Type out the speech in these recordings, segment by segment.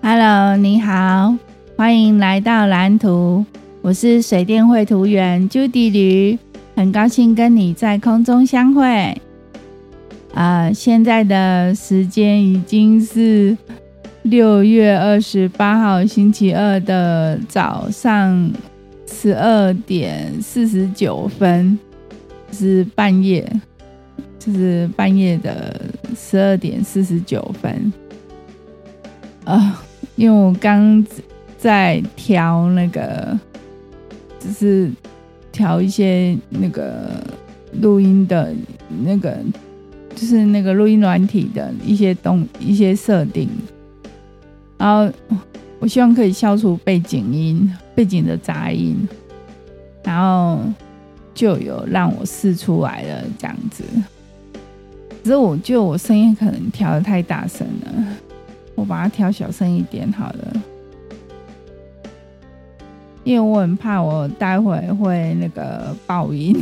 Hello，你好，欢迎来到蓝图。我是水电绘图员 Judy，很高兴跟你在空中相会。啊、现在的时间已经是六月二十八号星期二的早上十二点四十九分，是半夜，就是半夜的十二点四十九分。啊、因为我刚在调那个。就是调一些那个录音的那个，就是那个录音软体的一些东一些设定，然后我希望可以消除背景音、背景的杂音，然后就有让我试出来了这样子。只是我觉得我声音可能调得太大声了，我把它调小声一点好了。因为我很怕我待会会那个爆音，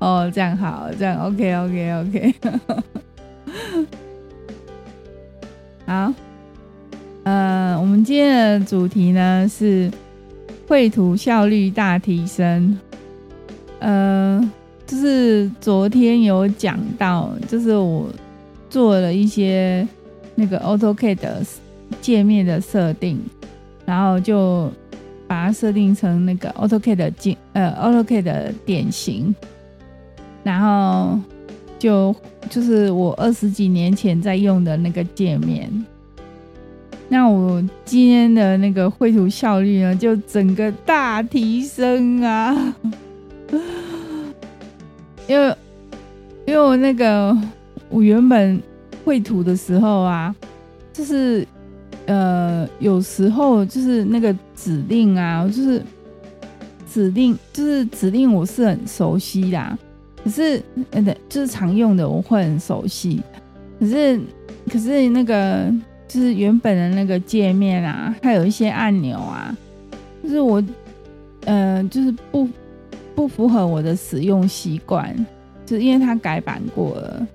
哦，这样好，这样 OK OK OK，好，呃，我们今天的主题呢是绘图效率大提升，呃，就是昨天有讲到，就是我做了一些那个 AutoCAD 界面的设定。然后就把它设定成那个 AutoCAD 的景，呃，AutoCAD 的典型，然后就就是我二十几年前在用的那个界面。那我今天的那个绘图效率呢，就整个大提升啊！因为因为我那个我原本绘图的时候啊，就是。呃，有时候就是那个指令啊，就是指令，就是指令，我是很熟悉的。可是，呃，就是常用的，我会很熟悉。可是，可是那个就是原本的那个界面啊，它有一些按钮啊，就是我，呃，就是不不符合我的使用习惯，就是因为它改版过了，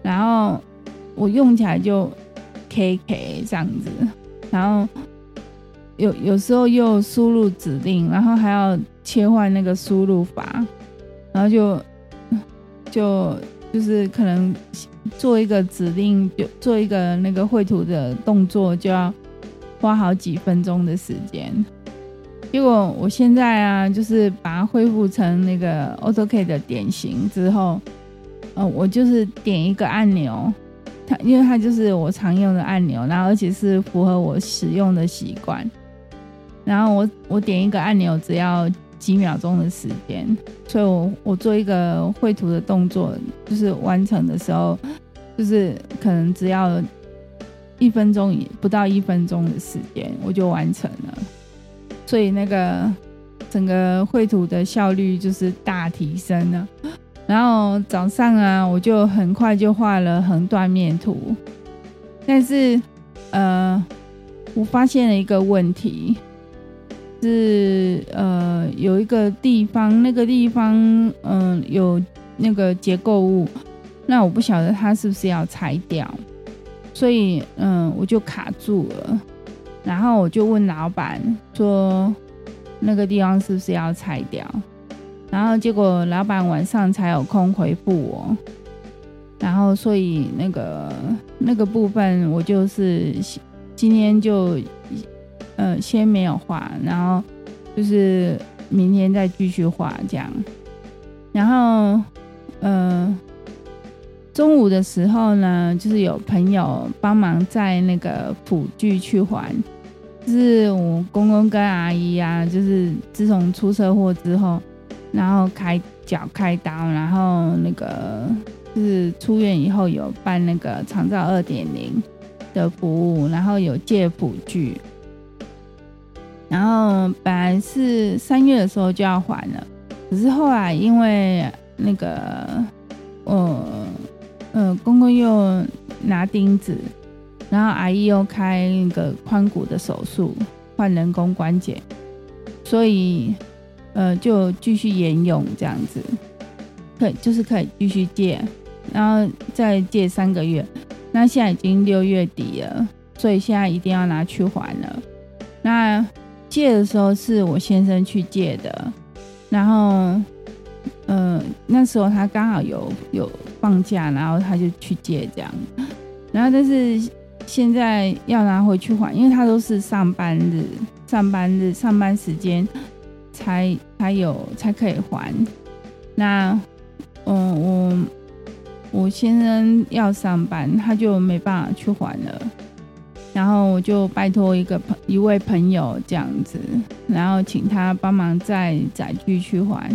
然后我用起来就。K K 这样子，然后有有时候又输入指令，然后还要切换那个输入法，然后就就就是可能做一个指令，就做一个那个绘图的动作，就要花好几分钟的时间。结果我现在啊，就是把它恢复成那个 AutoCAD 的典型之后，呃，我就是点一个按钮。因为它就是我常用的按钮，然后而且是符合我使用的习惯。然后我我点一个按钮只要几秒钟的时间，所以我我做一个绘图的动作，就是完成的时候，就是可能只要一分钟以，不到一分钟的时间我就完成了。所以那个整个绘图的效率就是大提升了。然后早上啊，我就很快就画了横断面图，但是呃，我发现了一个问题，是呃有一个地方，那个地方嗯、有那个结构物，那我不晓得它是不是要拆掉，所以嗯、我就卡住了，然后我就问老板说，那个地方是不是要拆掉？然后结果老板晚上才有空回复我，然后所以那个那个部分我就是今天就呃先没有画，然后就是明天再继续画这样。然后呃中午的时候呢，就是有朋友帮忙载那个辅具去还，就是我公公跟阿姨啊，就是自从出车祸之后。然后开脚开刀，然后那个就是出院以后有办那个长照二点零的服务，然后有借辅具，然后本来是三月的时候就要还了，可是后来因为那个呃呃公公又拿钉子，然后阿姨又开那个髋骨的手术，换人工关节，所以。呃，就继续沿用这样子，可以就是可以继续借，然后再借三个月。那现在已经六月底了，所以现在一定要拿去还了。那借的时候是我先生去借的，然后，呃，那时候他刚好有有放假，然后他就去借这样。然后但是现在要拿回去还，因为他都是上班日、上班日、上班时间才才有才可以还。那，嗯，我我先生要上班，他就没办法去还了。然后我就拜托一个朋一位朋友这样子，然后请他帮忙载载具去还，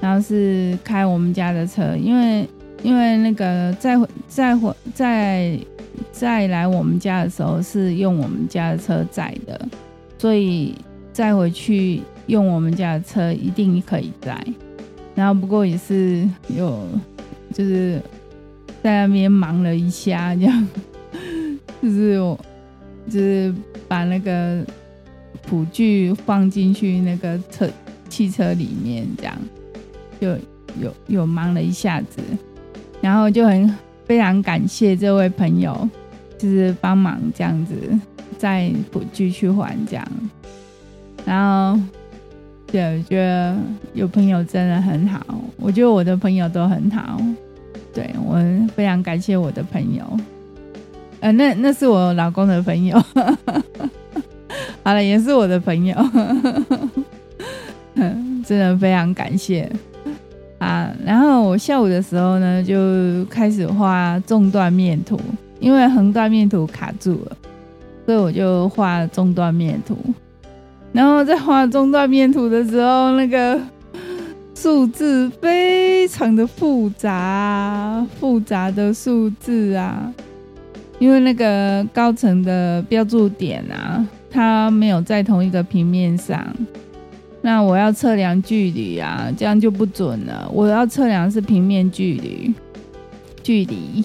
然后是开我们家的车，因为因为那个再回再回再再来我们家的时候是用我们家的车载的，所以再回去用我们家的车一定可以载。然后不过也是有就是在那边忙了一下，这样就是我。就是把那个辅具放进去那个车汽车里面，这样就有有忙了一下子，然后就很非常感谢这位朋友，就是帮忙这样子载辅具去还这样，然后对，我觉得有朋友真的很好，我觉得我的朋友都很好，对，我非常感谢我的朋友。呃，那那是我老公的朋友，好了，也是我的朋友，真的非常感谢啊。然后我下午的时候呢，就开始画纵断面图，因为横断面图卡住了，所以我就画纵断面图。然后在画中断面图的时候，那个数字非常的复杂，复杂的数字啊。因为那个高层的标注点啊，它没有在同一个平面上，那我要测量距离啊，这样就不准了。我要测量是平面距离，距离，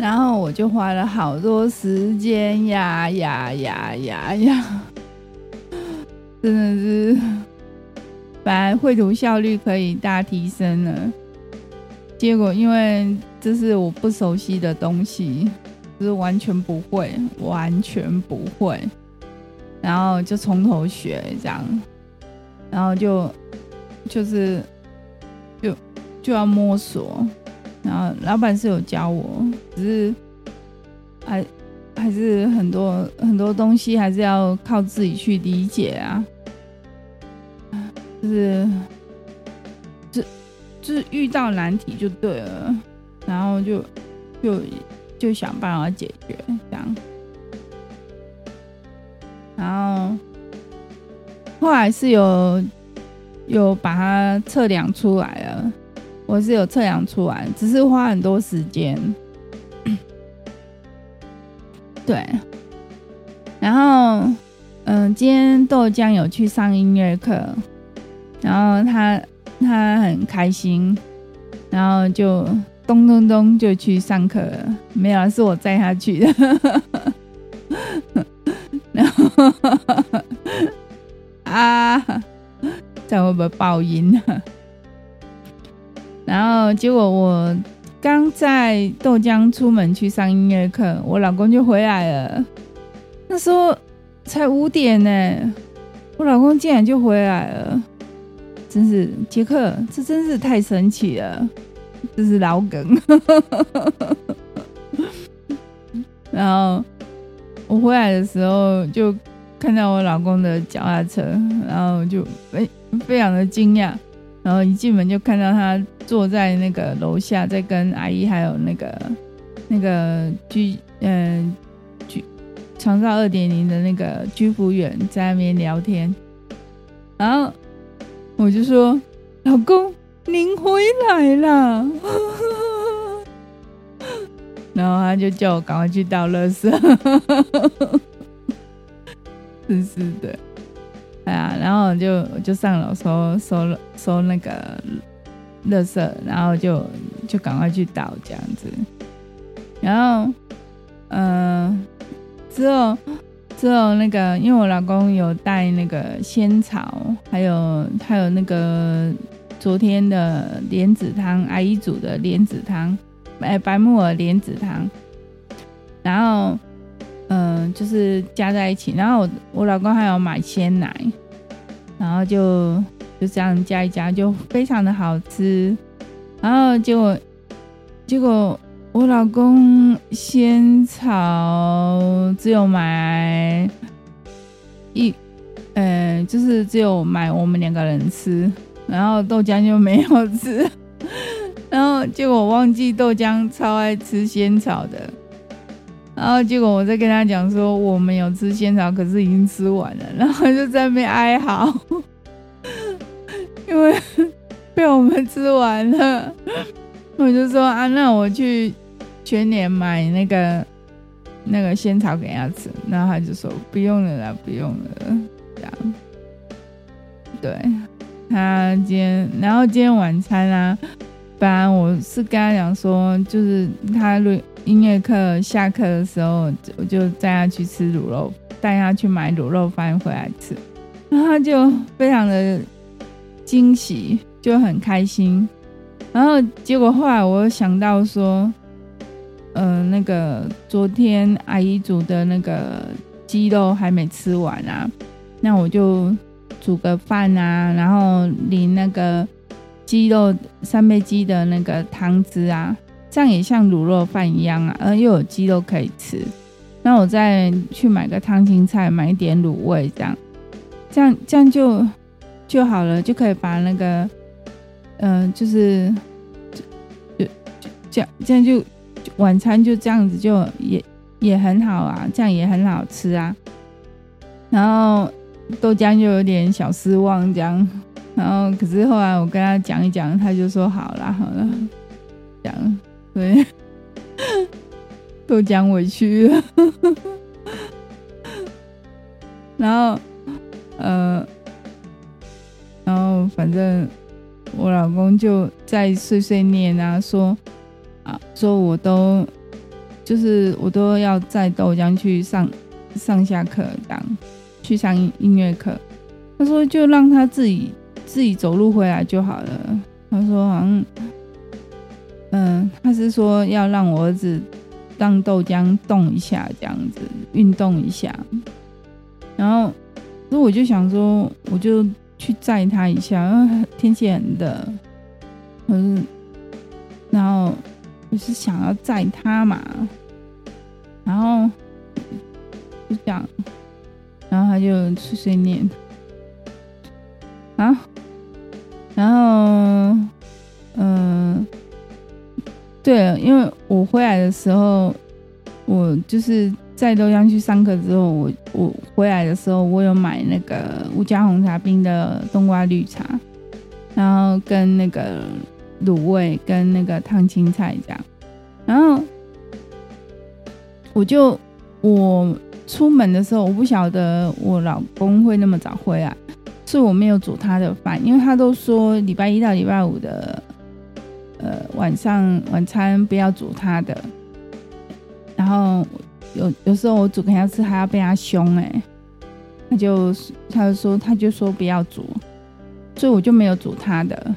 然后我就花了好多时间呀呀呀呀呀，真的是，本来绘图效率可以大提升了。结果，因为这是我不熟悉的东西，就是完全不会，完全不会，然后就从头学这样，然后就就是就就要摸索，然后老板是有教我，只是还还是很多很多东西还是要靠自己去理解啊，就是。就是遇到难题就对了，然后就就就想办法解决这样，然后后来是有有把它测量出来了，我是有测量出来，只是花很多时间。对，然后嗯，今天豆浆有去上音乐课，然后他。他很开心，然后就咚咚咚就去上课了。没有，是我载他去的。然后 啊，这会不会爆音啊？然后结果我刚在豆浆出门去上音乐课，我老公就回来了。那时候才五点呢，我老公竟然就回来了。真是杰克，这真是太神奇了，这是老梗。然后我回来的时候，就看到我老公的脚踏车，然后就非非常的惊讶。然后一进门就看到他坐在那个楼下，在跟阿姨还有那个那个居嗯居创造二点零的那个居服员在那边聊天，然后。我就说：“老公，您回来了。” 然后他就叫我赶快去倒垃圾，真是的。哎呀，然后就就上楼收收收那个垃圾，然后就就赶快去倒这样子。然后，嗯、之后。之后那个，因为我老公有带那个仙草，还有还有那个昨天的莲子汤，阿姨煮的莲子汤，哎，白木耳莲子汤。然后、就是加在一起，然后我我老公还有买鲜奶，然后就就这样加一加，就非常的好吃。然后结果结果我老公仙草只有买一，呃，就是只有买我们两个人吃，然后豆浆就没有吃。然后结果我忘记豆浆超爱吃仙草的，然后结果我在跟他讲说我们有吃仙草，可是已经吃完了，然后就在那边哀嚎，因为被我们吃完了。我就说啊，那我去全年买那个那个仙草给他吃，然后他就说不用了啦，不用了，这样。对，他今天，然后今天晚餐啊。本来我是跟他讲说，就是他音乐课下课的时候，我就带他去吃卤肉，带他去买卤肉饭回来吃，然后就非常的惊喜，就很开心。然后结果后来我想到说，嗯、那个昨天阿姨煮的那个鸡肉还没吃完啊，那我就煮个饭啊，然后淋那个。鸡肉三杯鸡的那个汤汁啊，这样也像卤肉饭一样啊，而又有鸡肉可以吃。那我再去买个烫青菜，买一点卤味，这样，这样这样就就好了，就可以把那个，嗯、就是就就这样这样就晚餐就这样子就也也很好啊，这样也很好吃啊。然后豆浆就有点小失望，这样。然后，可是后来我跟他讲一讲，他就说好了，好了，讲对，都讲委屈了。然后，呃，然后反正我老公就在碎碎念啊，说啊，说我都就是我都要在豆浆去上上下课，这样去上音乐课。他说就让他自己。自己走路回来就好了。他说好像，嗯，他是说要让我儿子让豆浆动一下，这样子运动一下。然后，那我就想说，我就去载他一下，因为天气很热。可是，然后我是想要载他嘛，然后就这样，然后他就碎碎念啊。然后，对，因为我回来的时候，我就是在豆浆去上课之后，我我回来的时候，我有买那个吴家红茶冰的冬瓜绿茶，然后跟那个卤味跟那个烫青菜这样，然后我就我出门的时候，我不晓得我老公会那么早回来。是我没有煮他的饭，因为他都说礼拜一到礼拜五的，晚上晚餐不要煮他的。然后有有时候我煮给他吃，还要被他凶哎、欸，他就他就说他就说不要煮，所以我就没有煮他的。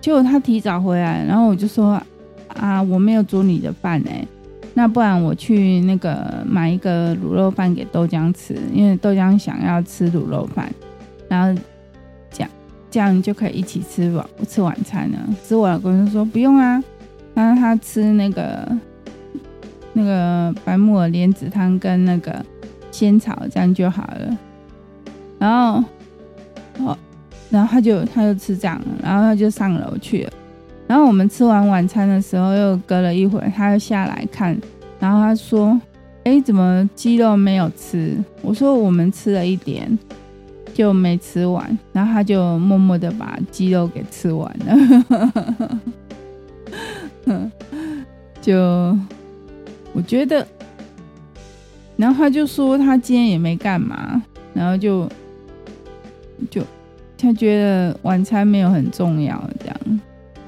结果他提早回来，然后我就说啊，我没有煮你的饭哎、那不然我去那个买一个卤肉饭给豆浆吃，因为豆浆想要吃卤肉饭，然后。这样就可以一起吃晚吃晚餐了。所以我老公就说不用啊，他说他吃那个那个白木耳莲子汤跟那个仙草，这样就好了。然后哦，然后他就他就吃这样，然后他就上楼去了。然后我们吃完晚餐的时候，又隔了一会儿，他又下来看，然后他说：“哎，怎么鸡肉没有吃？”我说：“我们吃了一点。”就没吃完，然后他就默默的把鸡肉给吃完了。就我觉得，然后他就说他今天也没干嘛，然后就就他觉得晚餐没有很重要，这样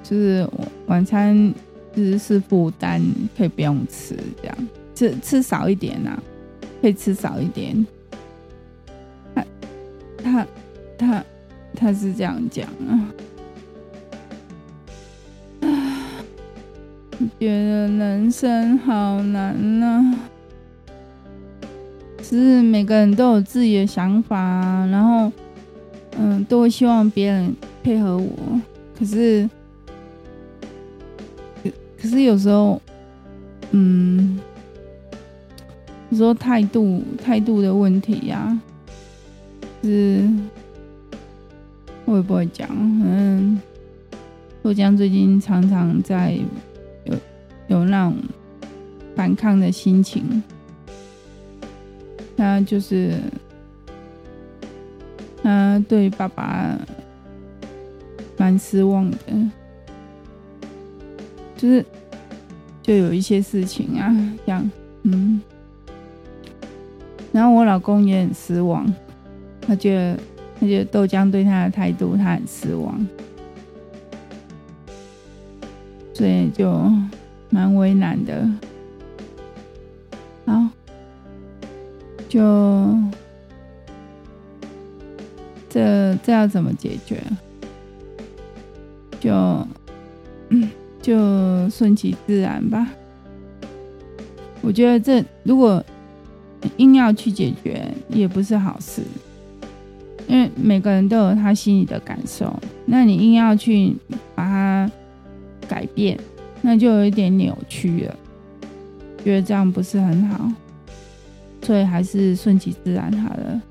就是晚餐就是是负担，可以不用吃，这样吃吃少一点呐，可以吃少一点。他他是这样讲啊，觉得人生好难啊。就是每个人都有自己的想法，然后嗯，都会希望别人配合我。可是，可是有时候，嗯，有时候态度态度的问题呀、是会不会讲？嗯，豆浆最近常常在有有那种反抗的心情。他就是，他对爸爸蛮失望的，就是就有一些事情啊，这样，嗯，然后我老公也很失望，他觉得他觉得豆浆对他的态度，他很失望，所以就蛮为难的。就这这要怎么解决？就 就顺其自然吧。我觉得这如果硬要去解决，也不是好事，因为每个人都有他心里的感受。那你硬要去把它改变，那就有一点扭曲了。觉得这样不是很好。所以还是顺其自然好了。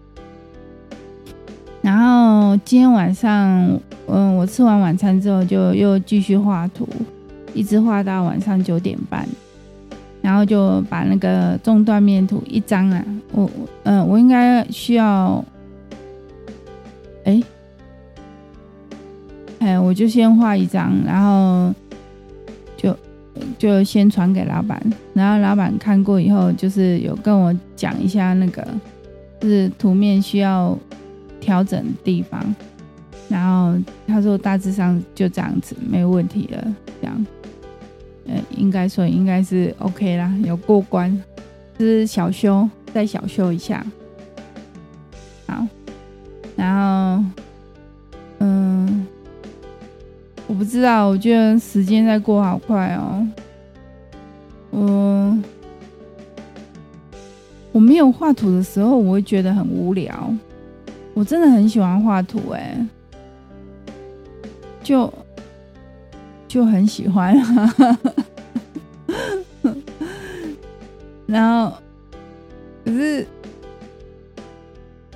然后今天晚上，嗯，我吃完晚餐之后，就又继续画图，一直画到晚上九点半。然后就把那个中断面图一张啊，我，嗯，我应该需要，哎，哎，我就先画一张，然后。就就先传给老板，然后老板看过以后，就是有跟我讲一下那个，就是图面需要调整的地方，然后他说大致上就这样子，没问题了，这样，呃，应该说应该是 OK 啦，有过关，就是小修，再小修一下，然后，嗯，我不知道，我觉得时间在过好快哦。嗯，我没有画图的时候，我会觉得很无聊。我真的很喜欢画图，哎，就就很喜欢。然后，可是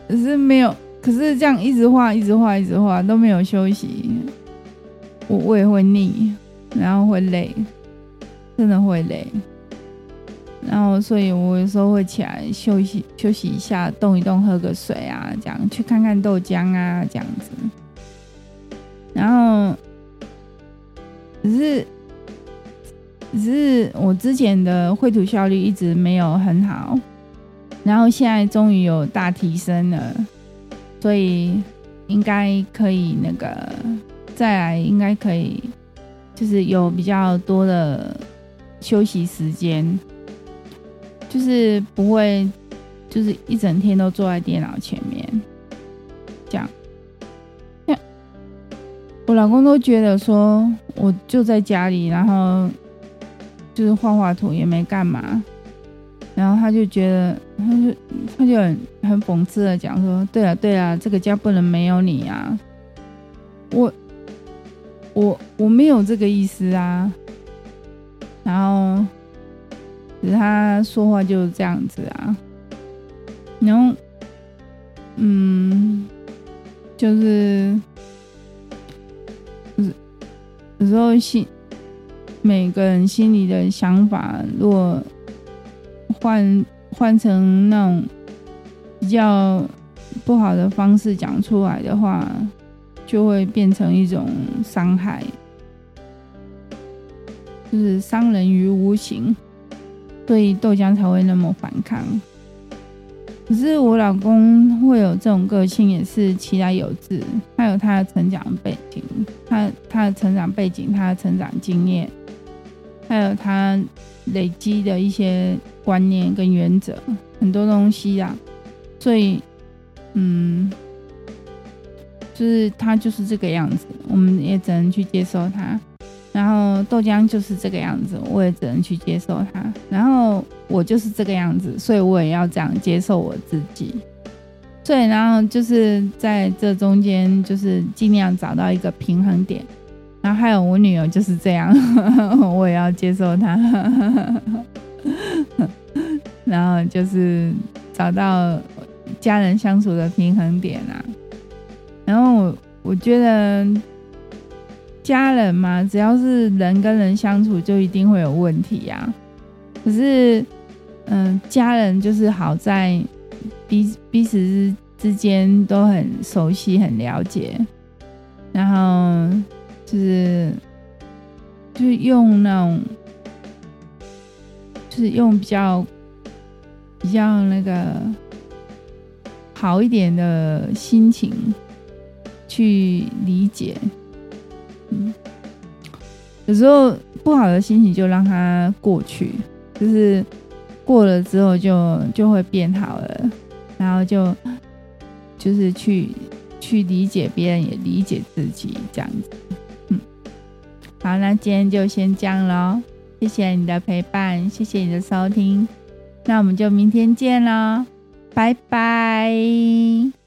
可是没有，可是这样一直画，一直画，一直画都没有休息，我我也会腻，然后会累。真的会累，然后所以我有时候会起来休息休息一下，动一动，喝个水啊，这样去看看豆浆啊，这样子。然后只是只是我之前的绘图效率一直没有很好，然后现在终于有大提升了，所以应该可以那个再来，应该可以就是有比较多的。休息时间就是不会，就是一整天都坐在电脑前面，这样。我老公都觉得说，我就在家里，然后就是画画图也没干嘛，然后他就觉得，他就他就很很讽刺的讲说，对啊对啊，这个家不能没有你啊。我我我没有这个意思啊。然后，他说话就是这样子啊。然后，嗯，就是，就是有时候心，每个人心里的想法，如果换换成那种比较不好的方式讲出来的话，就会变成一种伤害。就是伤人于无形，所以豆浆才会那么反抗。可是我老公会有这种个性，也是其来有志。他有他的成长背景，他他的成长背景，他的成长经验，还有他累积的一些观念跟原则，很多东西啊。所以，嗯，就是他就是这个样子，我们也只能去接受他。然后豆浆就是这个样子，我也只能去接受他。然后我就是这个样子，所以我也要这样接受我自己。所以，然后就是在这中间，就是尽量找到一个平衡点。然后还有我女儿就是这样，我也要接受她。然后就是找到家人相处的平衡点啊。然后我我觉得家人嘛，只要是人跟人相处，就一定会有问题呀。可是，嗯，家人就是好在彼彼此之之间都很熟悉、很了解，然后就是就是用那种，就是用比较比较那个好一点的心情。去理解，嗯，有时候不好的心情就让它过去，就是过了之后就就会变好了，然后就就是去去理解别人，也理解自己，这样子，嗯，好，那今天就先这样喽，谢谢你的陪伴，谢谢你的收听，那我们就明天见喽，拜拜。